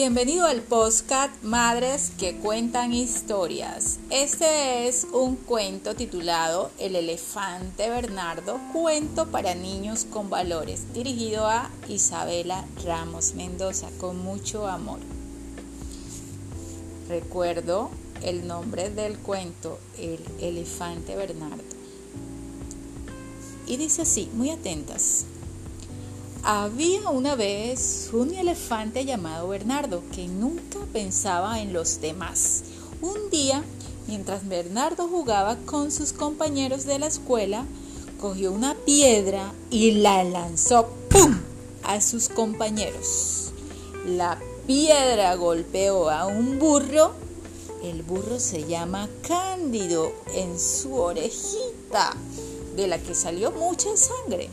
Bienvenido al podcast Madres que cuentan historias. Este es un cuento titulado El elefante Bernardo, cuento para niños con valores, dirigido a Isabela Ramos Mendoza con mucho amor. Recuerdo el nombre del cuento, El elefante Bernardo. Y dice así, muy atentas. Había una vez un elefante llamado Bernardo que nunca pensaba en los demás. Un día, mientras Bernardo jugaba con sus compañeros de la escuela, cogió una piedra y la lanzó ¡pum! a sus compañeros. La piedra golpeó a un burro. El burro se llama Cándido en su orejita, de la que salió mucha sangre.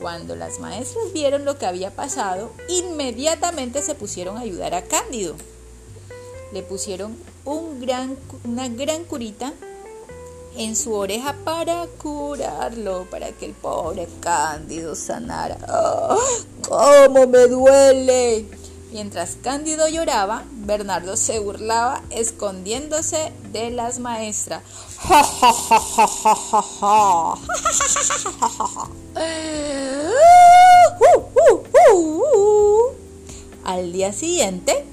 Cuando las maestras vieron lo que había pasado, inmediatamente se pusieron a ayudar a Cándido. Le pusieron una gran curita en su oreja para curarlo, para que el pobre Cándido sanara. ¡Ah! ¡Cómo me duele! Mientras Cándido lloraba, Bernardo se burlaba escondiéndose de las maestras. Al día siguiente,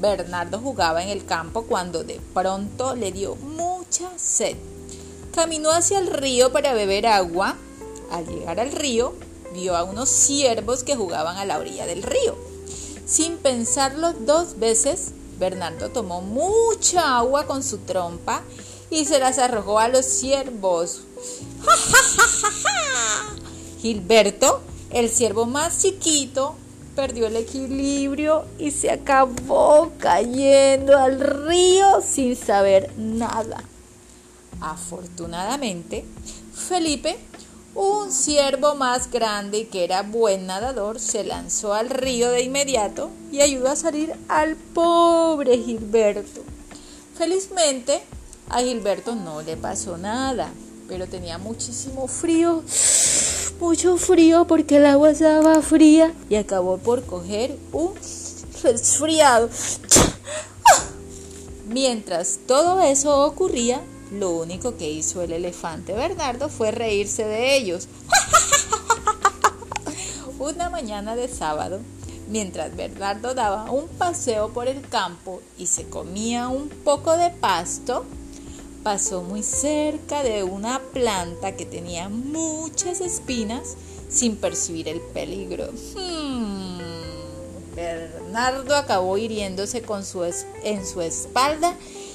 Bernardo jugaba en el campo cuando de pronto le dio mucha sed. Caminó hacia el río para beber agua. Al llegar al río, vio a unos ciervos que jugaban a la orilla del río. Sin pensarlo dos veces, Bernardo tomó mucha agua con su trompa y se las arrojó a los ciervos. Gilberto, el ciervo más chiquito, perdió el equilibrio y se acabó cayendo al río sin saber nada. Afortunadamente, Felipe un ciervo más grande que era buen nadador se lanzó al río de inmediato y ayudó a salir al pobre Gilberto. Felizmente a Gilberto no le pasó nada, pero tenía muchísimo frío, mucho frío porque el agua estaba fría y acabó por coger un resfriado. Mientras todo eso ocurría, lo único que hizo el elefante Bernardo fue reírse de ellos. Una mañana de sábado, mientras Bernardo daba un paseo por el campo y se comía un poco de pasto, pasó muy cerca de una planta que tenía muchas espinas sin percibir el peligro. Hmm. Bernardo acabó hiriéndose con su en su espalda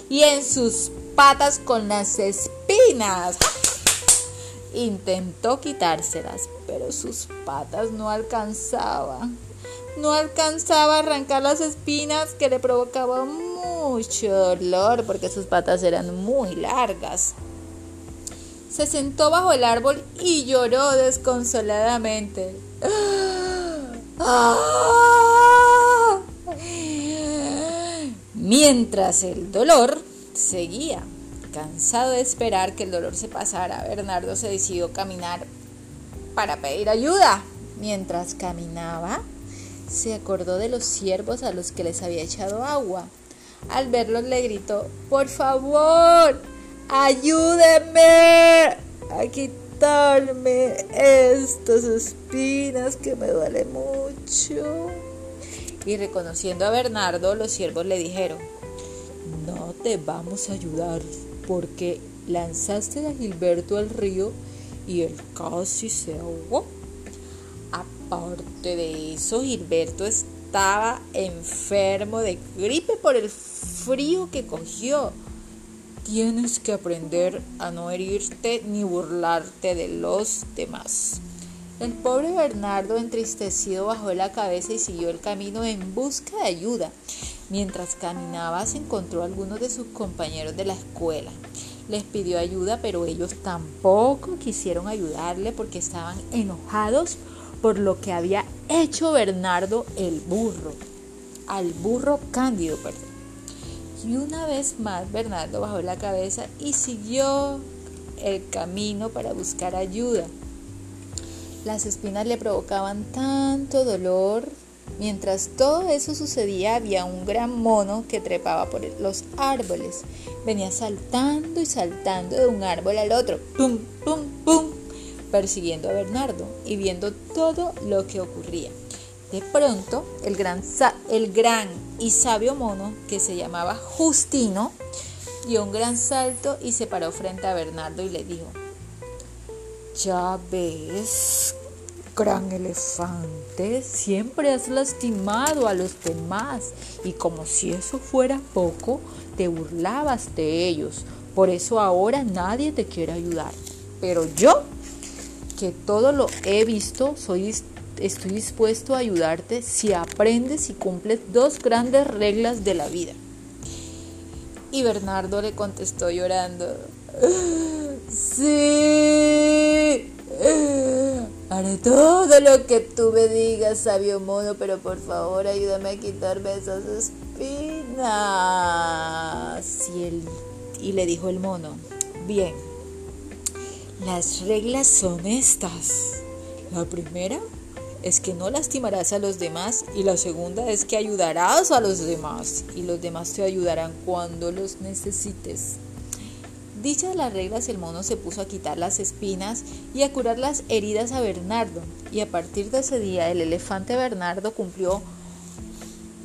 y en sus patas con las espinas. Intentó quitárselas, pero sus patas no alcanzaban. No alcanzaba a arrancar las espinas que le provocaban mucho dolor porque sus patas eran muy largas. Se sentó bajo el árbol y lloró desconsoladamente. Mientras el dolor seguía. Cansado de esperar que el dolor se pasara, Bernardo se decidió caminar para pedir ayuda. Mientras caminaba, se acordó de los ciervos a los que les había echado agua. Al verlos le gritó, por favor, ayúdenme a quitarme estas espinas que me duele mucho. Y reconociendo a Bernardo, los siervos le dijeron, te vamos a ayudar porque lanzaste a Gilberto al río y él casi se ahogó. Aparte de eso, Gilberto estaba enfermo de gripe por el frío que cogió. Tienes que aprender a no herirte ni burlarte de los demás. El pobre Bernardo, entristecido, bajó la cabeza y siguió el camino en busca de ayuda. Mientras caminaba se encontró a algunos de sus compañeros de la escuela. Les pidió ayuda, pero ellos tampoco quisieron ayudarle porque estaban enojados por lo que había hecho Bernardo el burro. Al burro Cándido, perdón. Y una vez más Bernardo bajó la cabeza y siguió el camino para buscar ayuda. Las espinas le provocaban tanto dolor Mientras todo eso sucedía, había un gran mono que trepaba por los árboles. Venía saltando y saltando de un árbol al otro, ¡pum, pum, pum! persiguiendo a Bernardo y viendo todo lo que ocurría. De pronto, el gran, el gran y sabio mono, que se llamaba Justino, dio un gran salto y se paró frente a Bernardo y le dijo, ya ves, gran elefante, siempre has lastimado a los demás y como si eso fuera poco, te burlabas de ellos. Por eso ahora nadie te quiere ayudar. Pero yo, que todo lo he visto, soy estoy dispuesto a ayudarte si aprendes y cumples dos grandes reglas de la vida. Y Bernardo le contestó llorando, sí, haré todo lo que tú me digas, sabio mono, pero por favor ayúdame a quitarme esas espinas. Y, y le dijo el mono, bien, las reglas son estas. La primera es que no lastimarás a los demás y la segunda es que ayudarás a los demás y los demás te ayudarán cuando los necesites. Dichas las reglas, el mono se puso a quitar las espinas y a curar las heridas a Bernardo. Y a partir de ese día, el elefante Bernardo cumplió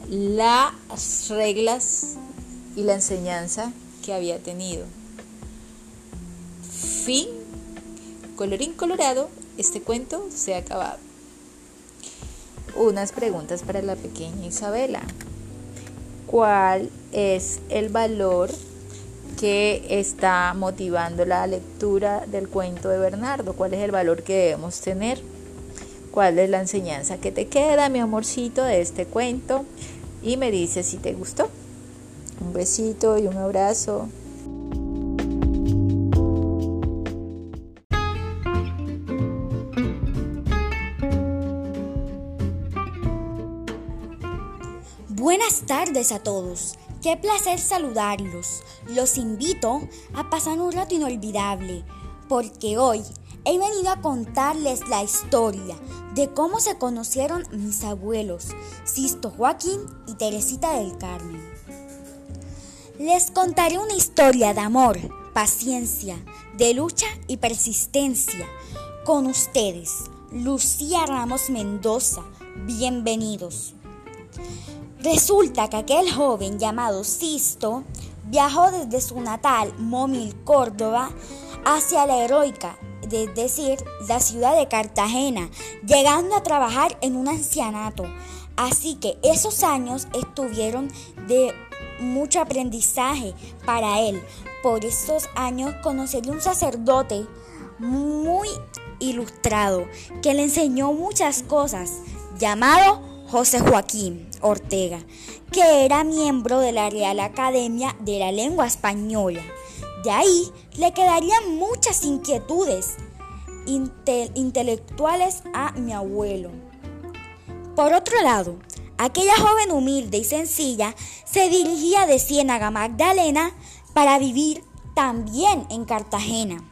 las reglas y la enseñanza que había tenido. Fin. Colorín colorado, este cuento se ha acabado unas preguntas para la pequeña Isabela. ¿Cuál es el valor que está motivando la lectura del cuento de Bernardo? ¿Cuál es el valor que debemos tener? ¿Cuál es la enseñanza que te queda, mi amorcito, de este cuento? Y me dices si te gustó. Un besito y un abrazo. Buenas tardes a todos. Qué placer saludarlos. Los invito a pasar un rato inolvidable, porque hoy he venido a contarles la historia de cómo se conocieron mis abuelos, Sisto Joaquín y Teresita del Carmen. Les contaré una historia de amor, paciencia, de lucha y persistencia. Con ustedes, Lucía Ramos Mendoza. Bienvenidos. Resulta que aquel joven llamado Sisto viajó desde su natal Momil, Córdoba, hacia la heroica, es decir, la ciudad de Cartagena, llegando a trabajar en un ancianato. Así que esos años estuvieron de mucho aprendizaje para él. Por esos años conoció un sacerdote muy ilustrado que le enseñó muchas cosas, llamado José Joaquín Ortega, que era miembro de la Real Academia de la Lengua Española. De ahí le quedarían muchas inquietudes intelectuales a mi abuelo. Por otro lado, aquella joven humilde y sencilla se dirigía de Ciénaga Magdalena para vivir también en Cartagena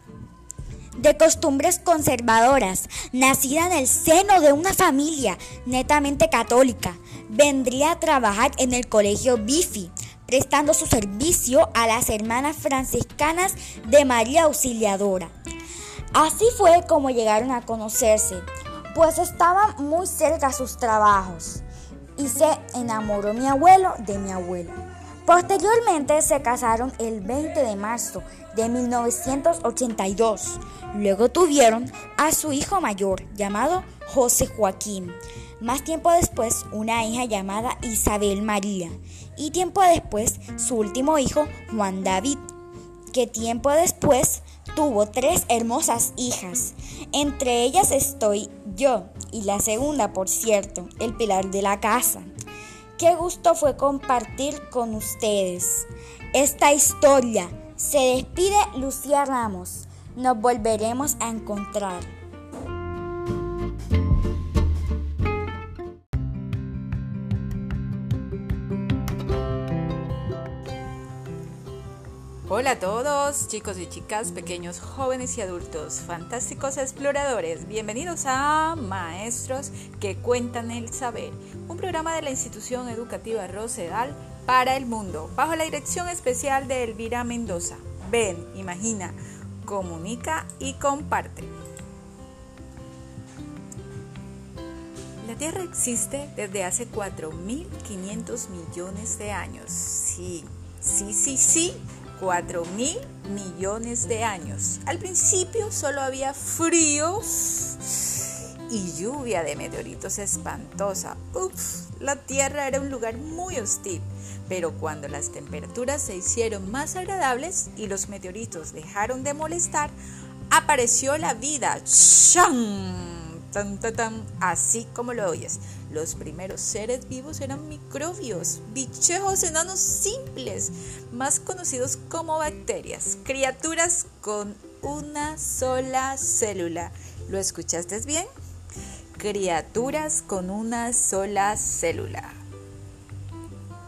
de costumbres conservadoras, nacida en el seno de una familia netamente católica, vendría a trabajar en el colegio Bifi, prestando su servicio a las hermanas franciscanas de María Auxiliadora. Así fue como llegaron a conocerse, pues estaban muy cerca sus trabajos y se enamoró mi abuelo de mi abuelo. Posteriormente se casaron el 20 de marzo de 1982. Luego tuvieron a su hijo mayor llamado José Joaquín. Más tiempo después una hija llamada Isabel María. Y tiempo después su último hijo Juan David. Que tiempo después tuvo tres hermosas hijas. Entre ellas estoy yo y la segunda, por cierto, el pilar de la casa. Qué gusto fue compartir con ustedes esta historia. Se despide Lucía Ramos. Nos volveremos a encontrar. Hola a todos, chicos y chicas, pequeños, jóvenes y adultos, fantásticos exploradores. Bienvenidos a Maestros que cuentan el saber, un programa de la institución educativa Rosedal para el mundo, bajo la dirección especial de Elvira Mendoza. Ven, imagina, comunica y comparte. La Tierra existe desde hace 4.500 millones de años. Sí, sí, sí, sí 4 mil millones de años. Al principio solo había fríos y lluvia de meteoritos espantosa. Uf, la Tierra era un lugar muy hostil. Pero cuando las temperaturas se hicieron más agradables y los meteoritos dejaron de molestar, apareció la vida. ¡Shang! Tan, tan, así como lo oyes. Los primeros seres vivos eran microbios, bichejos enanos simples, más conocidos como bacterias, criaturas con una sola célula. ¿Lo escuchaste bien? Criaturas con una sola célula.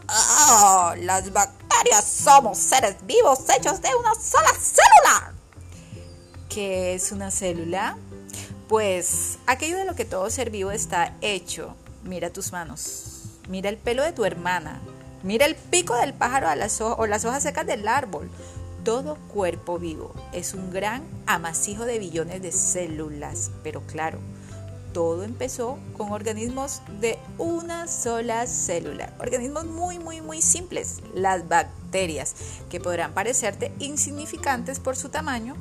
¡Oh! Las bacterias somos seres vivos hechos de una sola célula. ¿Qué es una célula? Pues aquello de lo que todo ser vivo está hecho. Mira tus manos, mira el pelo de tu hermana, mira el pico del pájaro o las hojas secas del árbol. Todo cuerpo vivo es un gran amasijo de billones de células, pero claro, todo empezó con organismos de una sola célula, organismos muy, muy, muy simples, las bacterias, que podrán parecerte insignificantes por su tamaño,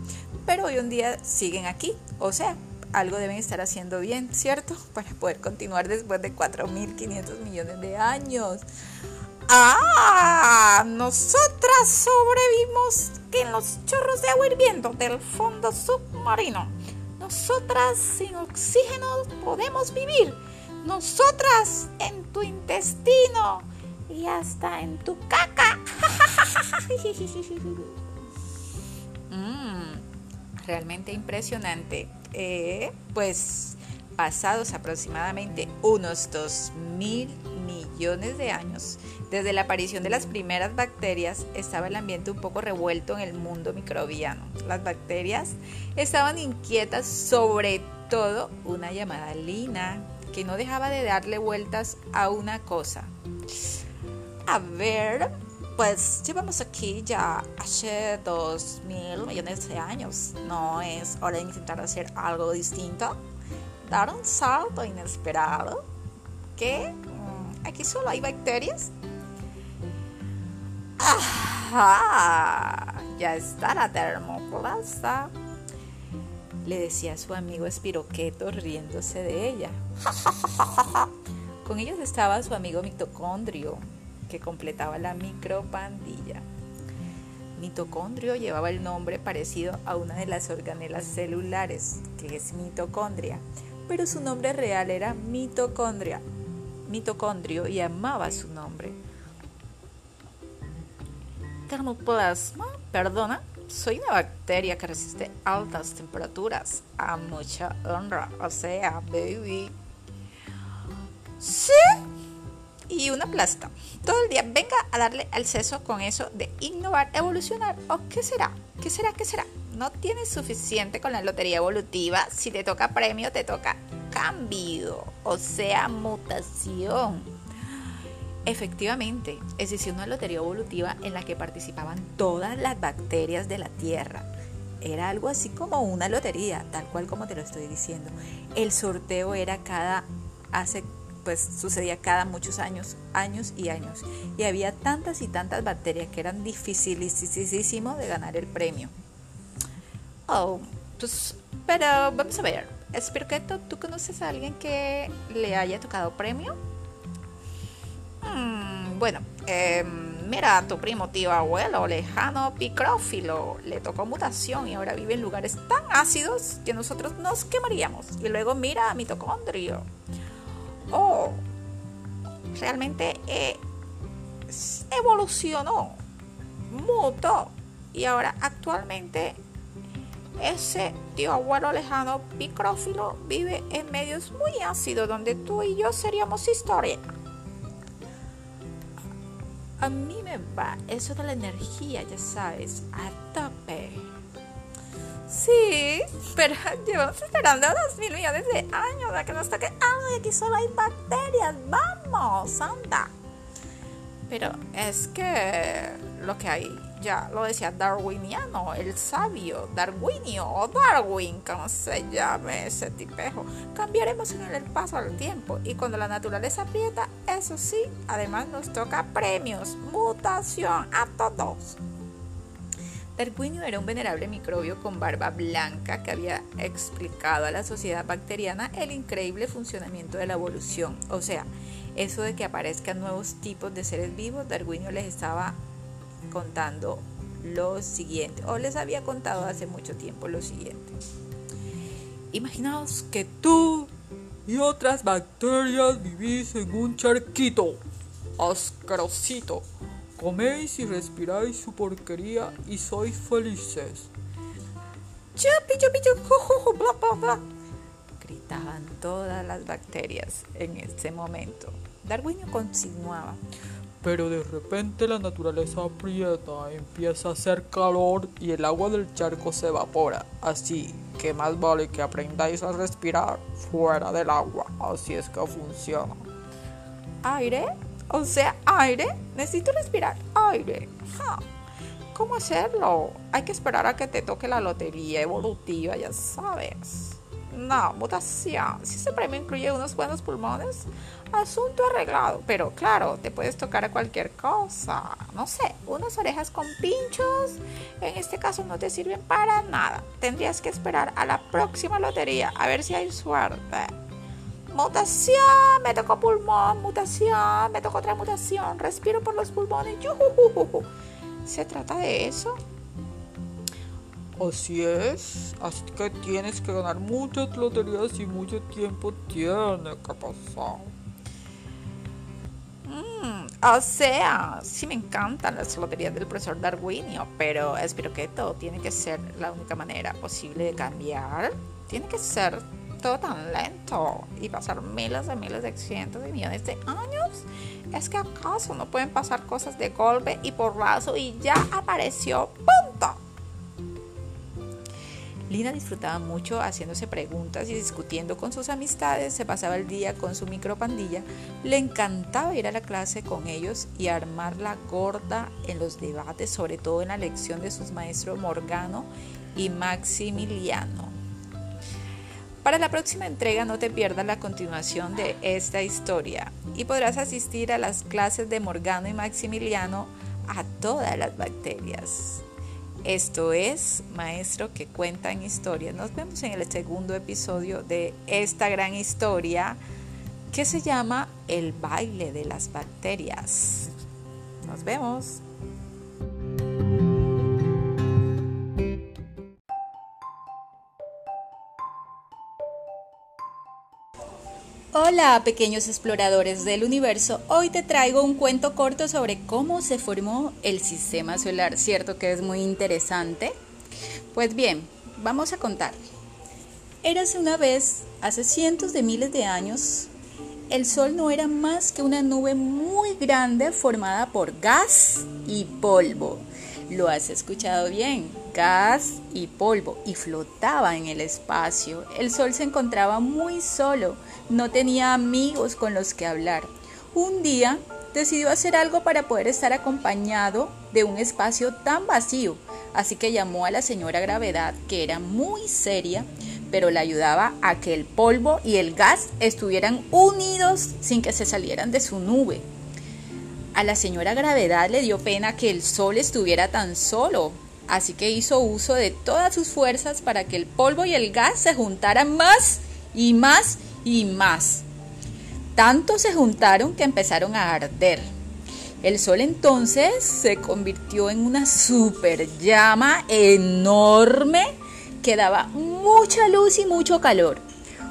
pero hoy en día siguen aquí, o sea, algo deben estar haciendo bien, ¿cierto? Para poder continuar después de 4.500 millones de años. ¡Ah! Nosotras sobrevivimos en los chorros de agua hirviendo del fondo submarino. Nosotras sin oxígeno podemos vivir. Nosotras en tu intestino y hasta en tu caca. Mm, realmente impresionante. Eh, pues pasados aproximadamente unos 2 mil millones de años, desde la aparición de las primeras bacterias, estaba el ambiente un poco revuelto en el mundo microbiano. Las bacterias estaban inquietas sobre todo una llamada Lina, que no dejaba de darle vueltas a una cosa. A ver, pues llevamos aquí ya hace dos mil millones de años. ¿No es hora de intentar hacer algo distinto? Dar un salto inesperado. ¿Qué? Mm, ¿Aquí solo hay bacterias? ¡Ajá! Ya está la termoplasta. Le decía su amigo Espiroqueto riéndose de ella. Con ellos estaba su amigo mitocondrio, completaba la micropandilla. Mitocondrio llevaba el nombre parecido a una de las organelas celulares, que es mitocondria, pero su nombre real era mitocondria. Mitocondrio y amaba su nombre. Termoplasma, perdona, soy una bacteria que resiste altas temperaturas a mucha honra, o sea, baby. Sí, y una plasta. Todo el día venga a darle al seso con eso de innovar, evolucionar. ¿O qué será? ¿Qué será? ¿Qué será? No tienes suficiente con la lotería evolutiva. Si te toca premio, te toca cambio, o sea, mutación. Efectivamente, existía una lotería evolutiva en la que participaban todas las bacterias de la Tierra. Era algo así como una lotería, tal cual como te lo estoy diciendo. El sorteo era cada hace pues sucedía cada muchos años, años y años. Y había tantas y tantas bacterias que eran dificilísimo de ganar el premio. Oh, pues, pero vamos a ver. Espero que tú conoces a alguien que le haya tocado premio. Hmm, bueno, em, mira, tu primo, tío, abuelo, lejano, picrófilo, le tocó mutación y ahora vive en lugares tan ácidos que nosotros nos quemaríamos. Y luego mira a mitocondrio oh, realmente eh, evolucionó, mutó y ahora actualmente ese tío abuelo lejano picrófilo vive en medios muy ácidos donde tú y yo seríamos historia. a mí me va eso de la energía, ya sabes, a tope. Sí, pero llevamos esperando dos mil millones de años a que nos toque. ¡Ay, aquí solo hay bacterias! ¡Vamos, anda! Pero es que lo que hay, ya lo decía darwiniano, el sabio, darwinio o Darwin, como se llame ese tipejo. Cambiaremos en el paso del tiempo y cuando la naturaleza aprieta, eso sí, además nos toca premios, mutación a todos. Darwinio era un venerable microbio con barba blanca que había explicado a la sociedad bacteriana el increíble funcionamiento de la evolución. O sea, eso de que aparezcan nuevos tipos de seres vivos, Darwinio les estaba contando lo siguiente, o les había contado hace mucho tiempo lo siguiente. Imaginaos que tú y otras bacterias vivís en un charquito asquerosito Coméis y respiráis su porquería y sois felices. Chupi, chupi, chupi, bla, bla, bla. Gritaban todas las bacterias en ese momento. Darwinio continuaba. Pero de repente la naturaleza aprieta, empieza a hacer calor y el agua del charco se evapora. Así que más vale que aprendáis a respirar fuera del agua. Así es que funciona. ¿Aire? O sea, aire. Necesito respirar aire. ¿Cómo hacerlo? Hay que esperar a que te toque la lotería evolutiva, ya sabes. No, mutación. Si ese premio incluye unos buenos pulmones, asunto arreglado. Pero claro, te puedes tocar a cualquier cosa. No sé, unas orejas con pinchos. En este caso no te sirven para nada. Tendrías que esperar a la próxima lotería a ver si hay suerte. Mutación, me tocó pulmón, mutación, me tocó otra mutación, respiro por los pulmones. ¿Se trata de eso? Así es, así que tienes que ganar muchas loterías y mucho tiempo tiene que pasar. Mm, o sea, sí me encantan las loterías del profesor Darwinio, pero espero que todo tiene que ser la única manera posible de cambiar. Tiene que ser todo tan lento y pasar miles de miles de cientos de millones de años? ¿Es que acaso no pueden pasar cosas de golpe y porrazo y ya apareció? ¡Punto! Lina disfrutaba mucho haciéndose preguntas y discutiendo con sus amistades, se pasaba el día con su micropandilla, le encantaba ir a la clase con ellos y armar la gorda en los debates, sobre todo en la lección de sus maestros Morgano y Maximiliano. Para la próxima entrega no te pierdas la continuación de esta historia y podrás asistir a las clases de Morgano y Maximiliano a todas las bacterias. Esto es Maestro que cuenta en historia. Nos vemos en el segundo episodio de esta gran historia que se llama El baile de las bacterias. Nos vemos. Hola pequeños exploradores del universo, hoy te traigo un cuento corto sobre cómo se formó el sistema solar, ¿cierto que es muy interesante? Pues bien, vamos a contar. Érase una vez, hace cientos de miles de años, el Sol no era más que una nube muy grande formada por gas y polvo. Lo has escuchado bien, gas y polvo, y flotaba en el espacio. El Sol se encontraba muy solo no tenía amigos con los que hablar. Un día decidió hacer algo para poder estar acompañado de un espacio tan vacío, así que llamó a la señora Gravedad, que era muy seria, pero le ayudaba a que el polvo y el gas estuvieran unidos sin que se salieran de su nube. A la señora Gravedad le dio pena que el sol estuviera tan solo, así que hizo uso de todas sus fuerzas para que el polvo y el gas se juntaran más y más y más. Tanto se juntaron que empezaron a arder. El sol entonces se convirtió en una super llama enorme que daba mucha luz y mucho calor.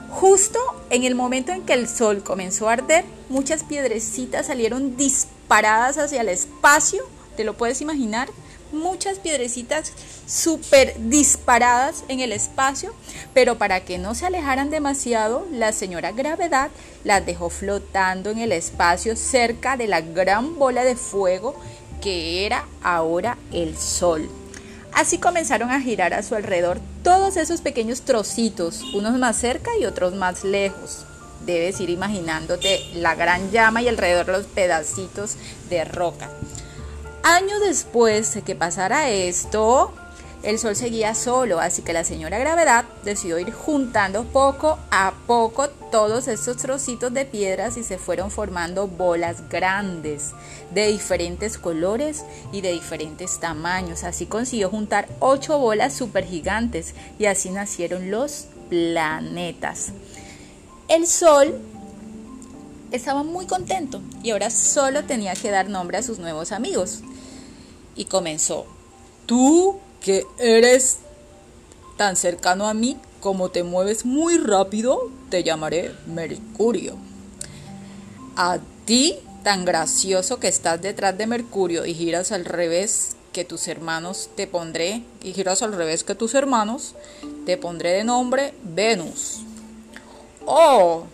Justo en el momento en que el sol comenzó a arder, muchas piedrecitas salieron disparadas hacia el espacio, ¿te lo puedes imaginar? Muchas piedrecitas súper disparadas en el espacio, pero para que no se alejaran demasiado, la señora gravedad las dejó flotando en el espacio cerca de la gran bola de fuego que era ahora el sol. Así comenzaron a girar a su alrededor todos esos pequeños trocitos, unos más cerca y otros más lejos. Debes ir imaginándote la gran llama y alrededor los pedacitos de roca. Años después de que pasara esto, el sol seguía solo, así que la señora gravedad decidió ir juntando poco a poco todos estos trocitos de piedras y se fueron formando bolas grandes de diferentes colores y de diferentes tamaños. Así consiguió juntar ocho bolas super gigantes y así nacieron los planetas. El sol estaba muy contento y ahora solo tenía que dar nombre a sus nuevos amigos. Y comenzó, tú que eres tan cercano a mí como te mueves muy rápido, te llamaré Mercurio. A ti, tan gracioso que estás detrás de Mercurio y giras al revés que tus hermanos, te pondré, y giras al revés que tus hermanos, te pondré de nombre Venus. Oh,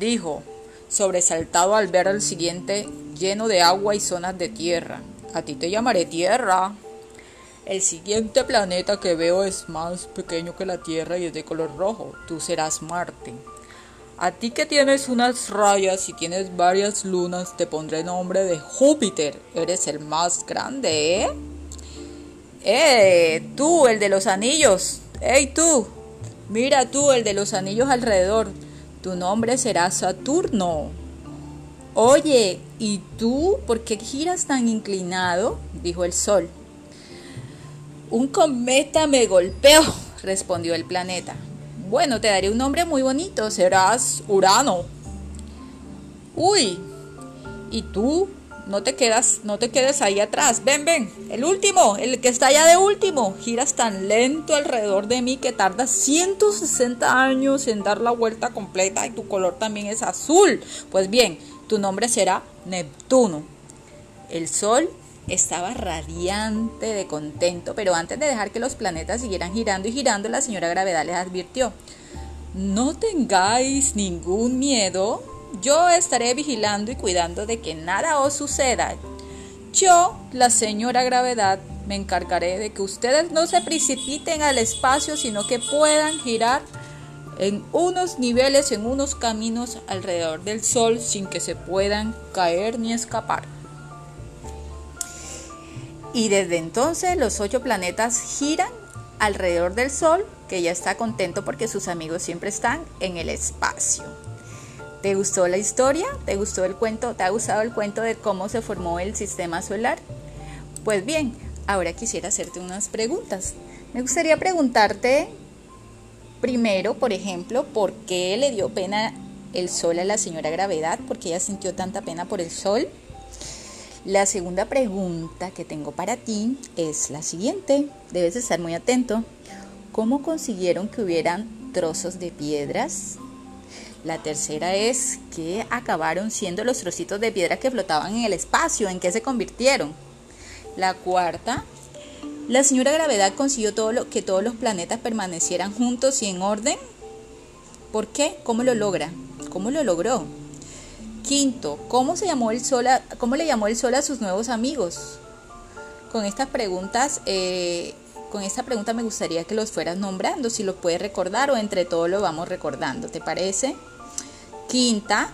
dijo, sobresaltado al ver al siguiente lleno de agua y zonas de tierra. A ti te llamaré Tierra. El siguiente planeta que veo es más pequeño que la Tierra y es de color rojo. Tú serás Marte. A ti que tienes unas rayas y tienes varias lunas, te pondré nombre de Júpiter. Eres el más grande, ¿eh? ¡Eh! Tú, el de los anillos. ¡Ey, tú! Mira tú, el de los anillos alrededor. Tu nombre será Saturno. Oye, ¿y tú por qué giras tan inclinado? dijo el Sol. Un cometa me golpeó, respondió el planeta. Bueno, te daré un nombre muy bonito, serás Urano. Uy, ¿y tú? No te quedas, no te quedes ahí atrás. Ven, ven, el último, el que está allá de último. Giras tan lento alrededor de mí que tardas 160 años en dar la vuelta completa y tu color también es azul. Pues bien, tu nombre será Neptuno. El Sol estaba radiante de contento, pero antes de dejar que los planetas siguieran girando y girando, la señora Gravedad les advirtió, no tengáis ningún miedo, yo estaré vigilando y cuidando de que nada os suceda. Yo, la señora Gravedad, me encargaré de que ustedes no se precipiten al espacio, sino que puedan girar en unos niveles, en unos caminos alrededor del Sol sin que se puedan caer ni escapar. Y desde entonces los ocho planetas giran alrededor del Sol, que ya está contento porque sus amigos siempre están en el espacio. ¿Te gustó la historia? ¿Te gustó el cuento? ¿Te ha gustado el cuento de cómo se formó el sistema solar? Pues bien, ahora quisiera hacerte unas preguntas. Me gustaría preguntarte primero, por ejemplo, ¿por qué le dio pena el sol a la señora Gravedad? ¿Por qué ella sintió tanta pena por el sol? La segunda pregunta que tengo para ti es la siguiente. Debes estar muy atento. ¿Cómo consiguieron que hubieran trozos de piedras? La tercera es ¿qué acabaron siendo los trocitos de piedra que flotaban en el espacio, en qué se convirtieron. La cuarta, la señora gravedad consiguió todo lo, que todos los planetas permanecieran juntos y en orden. ¿Por qué? ¿Cómo lo logra? ¿Cómo lo logró? Quinto, ¿cómo, se llamó el sol ¿cómo le llamó el sol a sus nuevos amigos? Con estas preguntas, eh, con esta pregunta me gustaría que los fueras nombrando, si los puedes recordar o entre todos lo vamos recordando, ¿te parece? Quinta,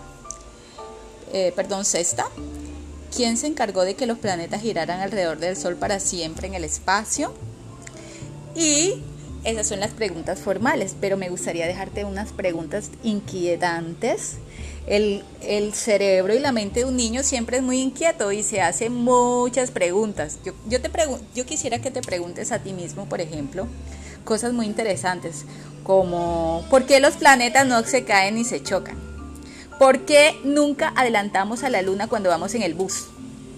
eh, perdón, sexta, ¿quién se encargó de que los planetas giraran alrededor del Sol para siempre en el espacio? Y esas son las preguntas formales, pero me gustaría dejarte unas preguntas inquietantes el, cerebro y la mente de un niño siempre es muy inquieto y se hace muchas preguntas. Yo, yo, te yo quisiera que te preguntes a ti mismo, por ejemplo, cosas muy interesantes, como ¿por qué los planetas no se caen ni se chocan? ¿Por qué nunca adelantamos a la luna cuando vamos en el bus?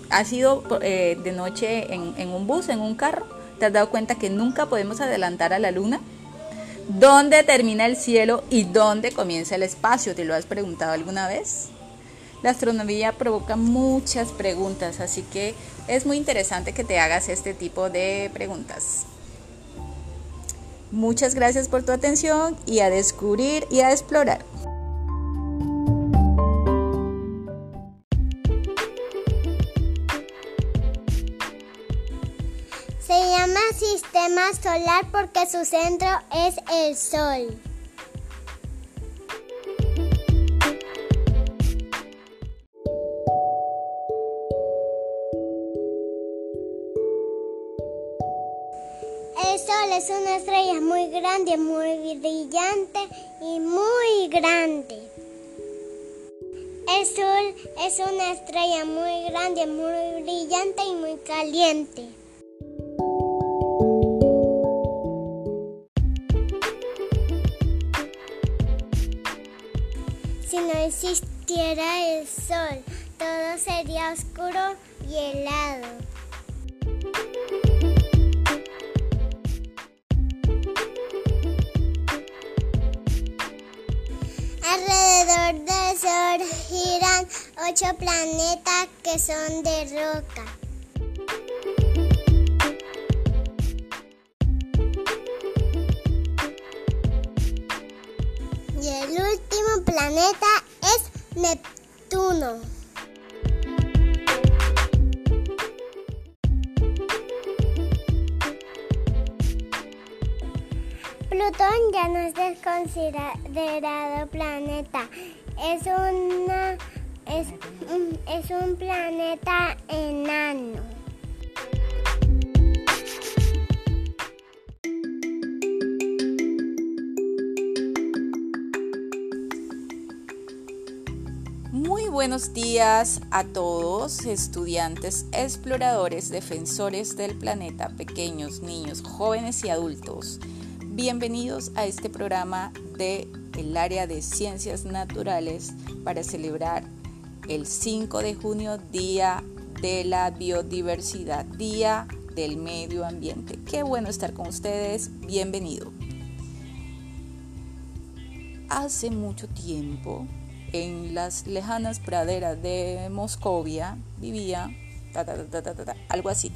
¿Has ido eh, de noche en, en un bus, en un carro? ¿Te has dado cuenta que nunca podemos adelantar a la luna? ¿Dónde termina el cielo y dónde comienza el espacio? ¿Te lo has preguntado alguna vez? La astronomía provoca muchas preguntas, así que es muy interesante que te hagas este tipo de preguntas. Muchas gracias por tu atención y a descubrir y a explorar. Sistema solar porque su centro es el Sol. El Sol es una estrella muy grande, muy brillante y muy grande. El Sol es una estrella muy grande, muy brillante y muy caliente. Si no existiera el sol, todo sería oscuro y helado. Alrededor del sol giran ocho planetas que son de roca. Neptuno. Plutón ya no es desconsiderado planeta. Es una es, es un planeta enano. Buenos días a todos, estudiantes, exploradores, defensores del planeta, pequeños, niños, jóvenes y adultos. Bienvenidos a este programa de el área de ciencias naturales para celebrar el 5 de junio, Día de la Biodiversidad, Día del Medio Ambiente. Qué bueno estar con ustedes, bienvenido. Hace mucho tiempo, en las lejanas praderas de Moscovia, vivía ta, ta, ta, algo así.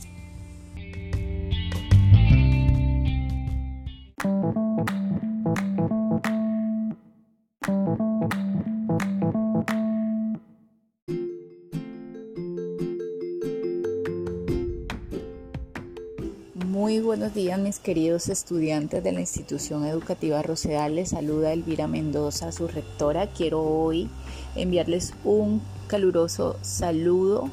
Queridos estudiantes de la institución educativa Rosedal. Les saluda Elvira Mendoza, su rectora. Quiero hoy enviarles un caluroso saludo,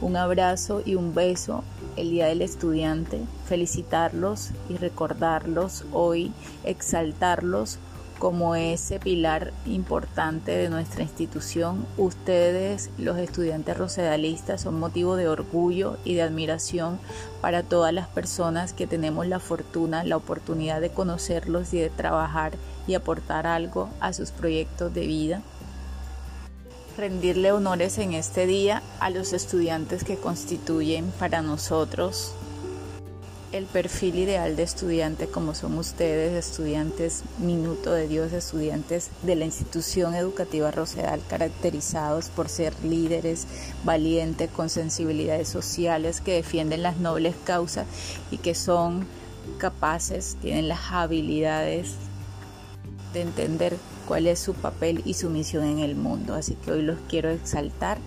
un abrazo y un beso el Día del Estudiante, felicitarlos y recordarlos hoy, exaltarlos como ese pilar importante de nuestra institución. Ustedes, los estudiantes rosedalistas, son motivo de orgullo y de admiración para todas las personas que tenemos la fortuna, la oportunidad de conocerlos y de trabajar y aportar algo a sus proyectos de vida. Rendirle honores en este día a los estudiantes que constituyen para nosotros el perfil ideal de estudiante como son ustedes, estudiantes Minuto de Dios, estudiantes de la institución educativa Rosedal, caracterizados por ser líderes, valientes, con sensibilidades sociales, que defienden las nobles causas y que son capaces, tienen las habilidades de entender cuál es su papel y su misión en el mundo. Así que hoy los quiero exaltar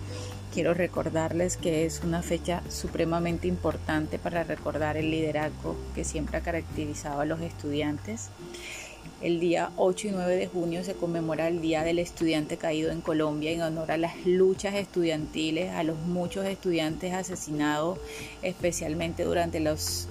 quiero recordarles que es una fecha supremamente importante para recordar el liderazgo que siempre ha caracterizado a los estudiantes. El día 8 y 9 de junio se conmemora el Día del Estudiante Caído en Colombia en honor a las luchas estudiantiles, a los muchos estudiantes asesinados, especialmente durante los,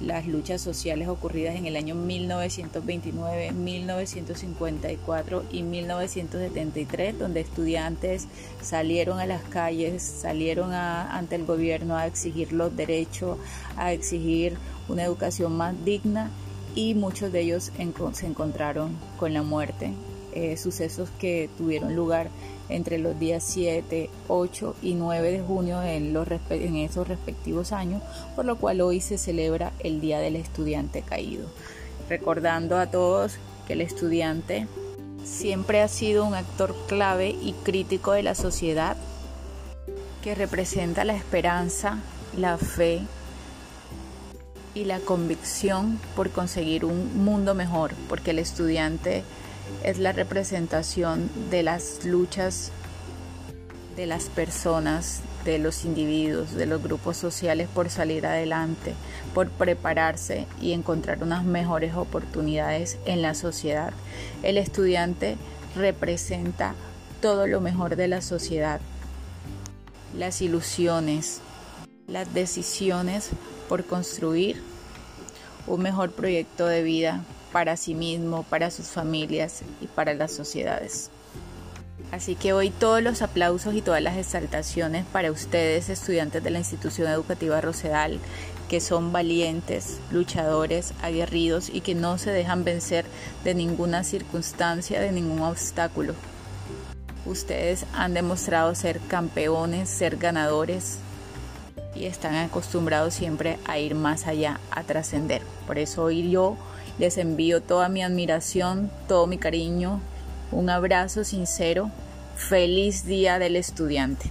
las luchas sociales ocurridas en el año 1929, 1954 y 1973, donde estudiantes salieron a las calles, salieron a, ante el gobierno a exigir los derechos, a exigir una educación más digna y muchos de ellos se encontraron con la muerte. Eh, sucesos que tuvieron lugar entre los días 7, 8 y 9 de junio en, los, en esos respectivos años, por lo cual hoy se celebra el Día del Estudiante Caído. Recordando a todos que el estudiante siempre ha sido un actor clave y crítico de la sociedad que representa la esperanza, la fe y la convicción por conseguir un mundo mejor, porque el estudiante es la representación de las luchas de las personas, de los individuos, de los grupos sociales por salir adelante, por prepararse y encontrar unas mejores oportunidades en la sociedad. El estudiante representa todo lo mejor de la sociedad, las ilusiones, las decisiones por construir un mejor proyecto de vida para sí mismo, para sus familias y para las sociedades. Así que hoy todos los aplausos y todas las exaltaciones para ustedes, estudiantes de la institución educativa Rosedal, que son valientes, luchadores, aguerridos y que no se dejan vencer de ninguna circunstancia, de ningún obstáculo. Ustedes han demostrado ser campeones, ser ganadores y están acostumbrados siempre a ir más allá, a trascender. Por eso hoy yo les envío toda mi admiración, todo mi cariño, un abrazo sincero. Feliz Día del Estudiante.